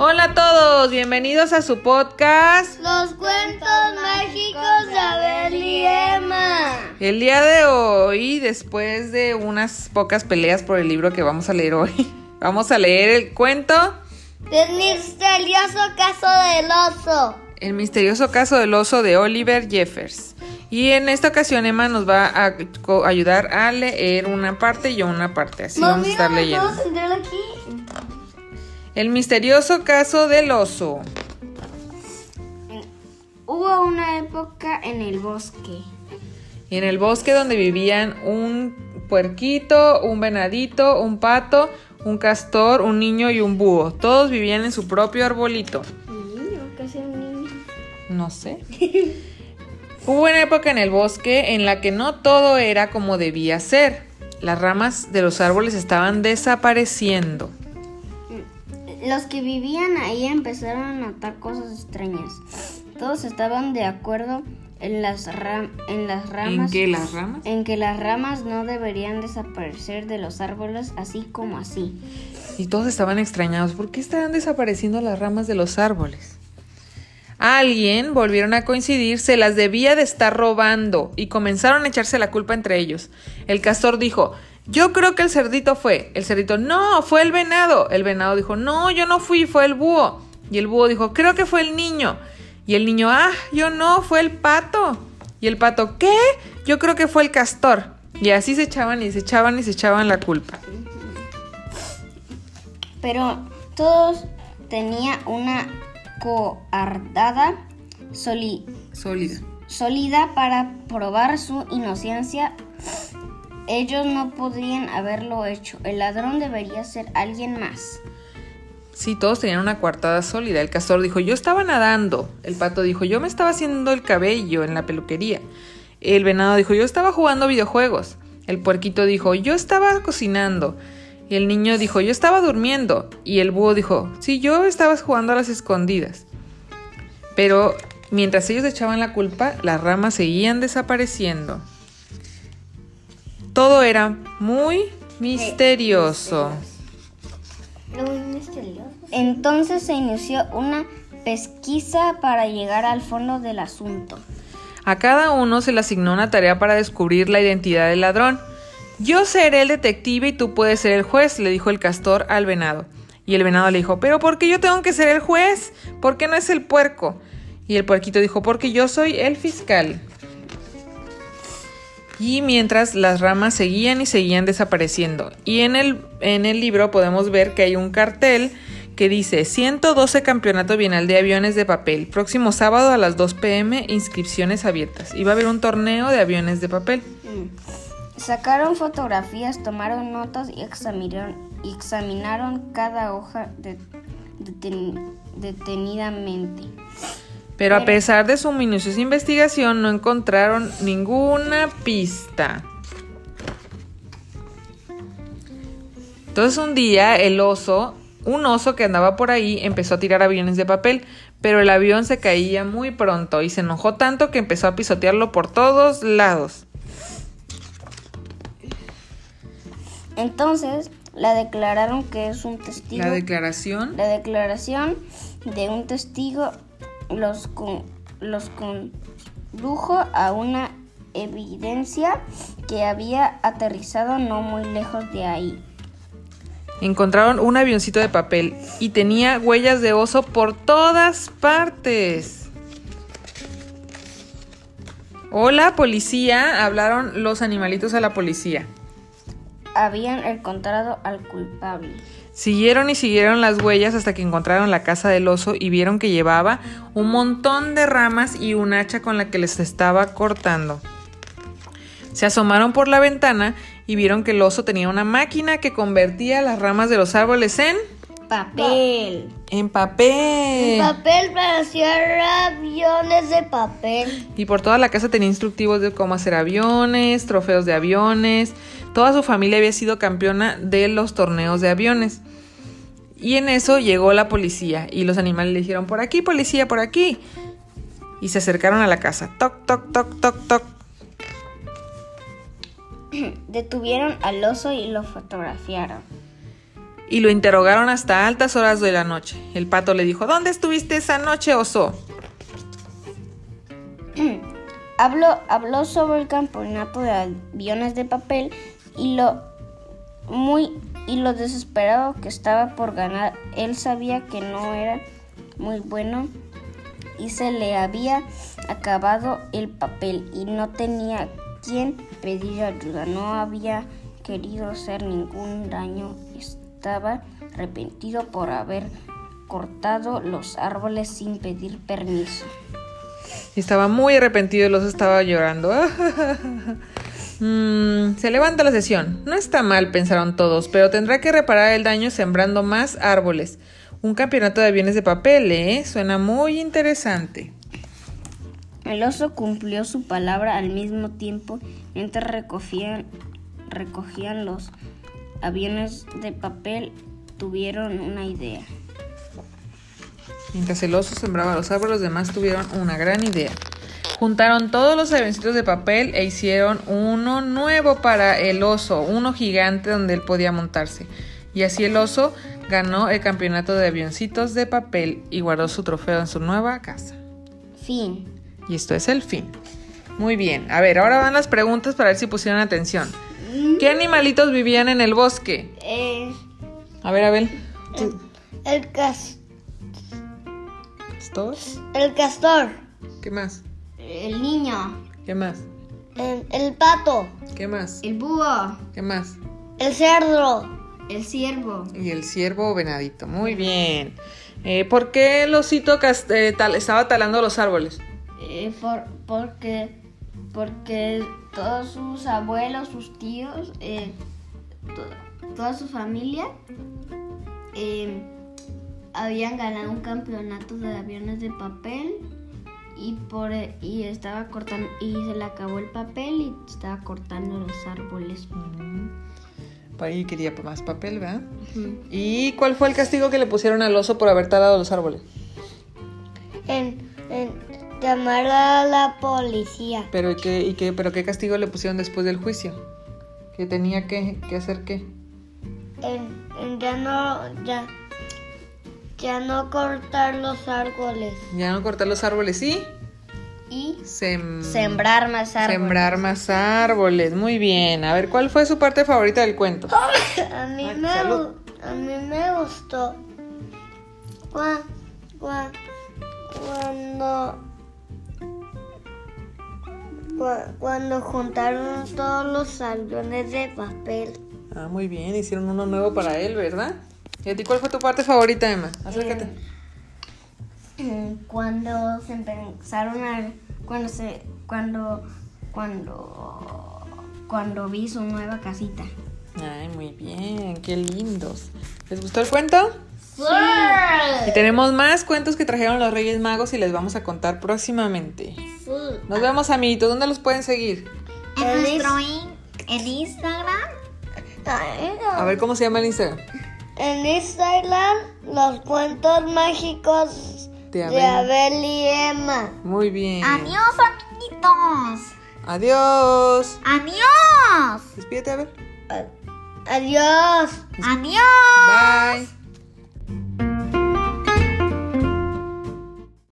Hola a todos, bienvenidos a su podcast. Los cuentos mágicos de Abel y Emma. El día de hoy, después de unas pocas peleas por el libro que vamos a leer hoy, vamos a leer el cuento El misterioso caso del oso. El misterioso caso del oso de Oliver Jeffers. Y en esta ocasión Emma nos va a ayudar a leer una parte y yo una parte. Así vamos a estar leyendo. ¿Vamos a entrar aquí? El misterioso caso del oso. Hubo una época en el bosque. En el bosque donde vivían un puerquito, un venadito, un pato, un castor, un niño y un búho. Todos vivían en su propio arbolito. Niño, casi un niño. No sé. Hubo una época en el bosque en la que no todo era como debía ser. Las ramas de los árboles estaban desapareciendo. Los que vivían ahí empezaron a notar cosas extrañas. Todos estaban de acuerdo en las, ram- en las ramas. ¿En qué las ramas? en que las ramas no deberían desaparecer de los árboles así como así. Y todos estaban extrañados. ¿Por qué estaban desapareciendo las ramas de los árboles? Alguien, volvieron a coincidir, se las debía de estar robando y comenzaron a echarse la culpa entre ellos. El castor dijo, yo creo que el cerdito fue. El cerdito, no, fue el venado. El venado dijo, no, yo no fui, fue el búho. Y el búho dijo, creo que fue el niño. Y el niño, ah, yo no, fue el pato. Y el pato, ¿qué? Yo creo que fue el castor. Y así se echaban y se echaban y se echaban la culpa. Pero todos tenían una coardada Sólida. sólida para probar su inocencia. Ellos no podrían haberlo hecho. El ladrón debería ser alguien más. Sí, todos tenían una coartada sólida. El castor dijo, yo estaba nadando. El pato dijo, yo me estaba haciendo el cabello en la peluquería. El venado dijo, yo estaba jugando videojuegos. El puerquito dijo, yo estaba cocinando. Y el niño dijo, yo estaba durmiendo. Y el búho dijo, sí, yo estaba jugando a las escondidas. Pero mientras ellos echaban la culpa, las ramas seguían desapareciendo. Todo era muy misterioso. Muy misterioso. Entonces se inició una pesquisa para llegar al fondo del asunto. A cada uno se le asignó una tarea para descubrir la identidad del ladrón. Yo seré el detective y tú puedes ser el juez, le dijo el castor al venado. Y el venado le dijo, pero ¿por qué yo tengo que ser el juez? ¿Por qué no es el puerco? Y el puerquito dijo, porque yo soy el fiscal. Y mientras las ramas seguían y seguían desapareciendo. Y en el, en el libro podemos ver que hay un cartel que dice 112 Campeonato Bienal de Aviones de Papel. Próximo sábado a las 2 pm, inscripciones abiertas. Y va a haber un torneo de aviones de papel. Sacaron fotografías, tomaron notas y examinaron, examinaron cada hoja de- deten- detenidamente. Pero a pesar de su minuciosa investigación no encontraron ninguna pista. Entonces un día el oso, un oso que andaba por ahí, empezó a tirar aviones de papel, pero el avión se caía muy pronto y se enojó tanto que empezó a pisotearlo por todos lados. Entonces la declararon que es un testigo. La declaración La declaración de un testigo los, con- los condujo a una evidencia que había aterrizado no muy lejos de ahí. encontraron un avioncito de papel y tenía huellas de oso por todas partes. Hola, policía, hablaron los animalitos a la policía. Habían encontrado al culpable. Siguieron y siguieron las huellas hasta que encontraron la casa del oso y vieron que llevaba un montón de ramas y un hacha con la que les estaba cortando. Se asomaron por la ventana y vieron que el oso tenía una máquina que convertía las ramas de los árboles en Papel. en papel. Papel para hacer aviones de papel. Y por toda la casa tenía instructivos de cómo hacer aviones, trofeos de aviones. Toda su familia había sido campeona de los torneos de aviones. Y en eso llegó la policía y los animales le dijeron, por aquí, policía, por aquí. Y se acercaron a la casa. Toc, toc, toc, toc, toc. Detuvieron al oso y lo fotografiaron. y lo interrogaron hasta altas horas de la noche. El pato le dijo, ¿dónde estuviste esa noche, oso? habló, habló sobre el campeonato de aviones de papel y lo muy y lo desesperado que estaba por ganar. Él sabía que no era muy bueno y se le había acabado el papel y no tenía quien pedir ayuda. No había querido hacer ningún daño. Estaba arrepentido por haber cortado los árboles sin pedir permiso. Estaba muy arrepentido y los estaba llorando. Mm, se levanta la sesión. No está mal, pensaron todos, pero tendrá que reparar el daño sembrando más árboles. Un campeonato de aviones de papel, ¿eh? Suena muy interesante. El oso cumplió su palabra al mismo tiempo mientras recogían, recogían los aviones de papel. Tuvieron una idea. Mientras el oso sembraba los árboles, los demás tuvieron una gran idea. Juntaron todos los avioncitos de papel e hicieron uno nuevo para el oso, uno gigante donde él podía montarse. Y así el oso ganó el campeonato de avioncitos de papel y guardó su trofeo en su nueva casa. Fin. Y esto es el fin. Muy bien. A ver, ahora van las preguntas para ver si pusieron atención. ¿Qué animalitos vivían en el bosque? Eh, A ver, Abel. el, cas- ¿Todos? el castor. ¿Qué más? El niño. ¿Qué más? El, el pato. ¿Qué más? El búho. ¿Qué más? El cerdo. El ciervo. Y el ciervo o venadito. Muy bien. Eh, ¿Por qué el osito eh, tal- estaba talando los árboles? Eh, por, porque, porque todos sus abuelos, sus tíos, eh, to- toda su familia eh, habían ganado un campeonato de aviones de papel y por y estaba cortando y se le acabó el papel y estaba cortando los árboles. Para ahí quería más papel, ¿verdad? ¿Y cuál fue el castigo que le pusieron al oso por haber talado los árboles? En, en llamar a la policía. ¿Pero qué, y qué, pero qué castigo le pusieron después del juicio? ¿Que tenía que, que hacer qué? En, en ya no ya ya no cortar los árboles. Ya no cortar los árboles, ¿sí? Y Sem- sembrar más árboles. Sembrar más árboles, muy bien. A ver, ¿cuál fue su parte favorita del cuento? A mí Ay, me a mí me gustó cua- cua- cuando cua- cuando juntaron todos los aviones de papel. Ah, muy bien, hicieron uno nuevo para él, ¿verdad? ¿Y a ti cuál fue tu parte favorita, Emma? Acércate. Mm, cuando se empezaron a cuando se cuando cuando cuando vi su nueva casita Ay, muy bien, qué lindos. ¿Les gustó el cuento? Y tenemos más cuentos que trajeron los Reyes Magos y les vamos a contar próximamente. Nos vemos, amiguitos. ¿Dónde los pueden seguir? En nuestro en Instagram A ver cómo se llama el Instagram. En Instagram, los cuentos mágicos De de Abel. Abel y Emma. Muy bien. adiós amiguitos Adiós. adiós Despídete, Abel. Adiós. adiós Bye.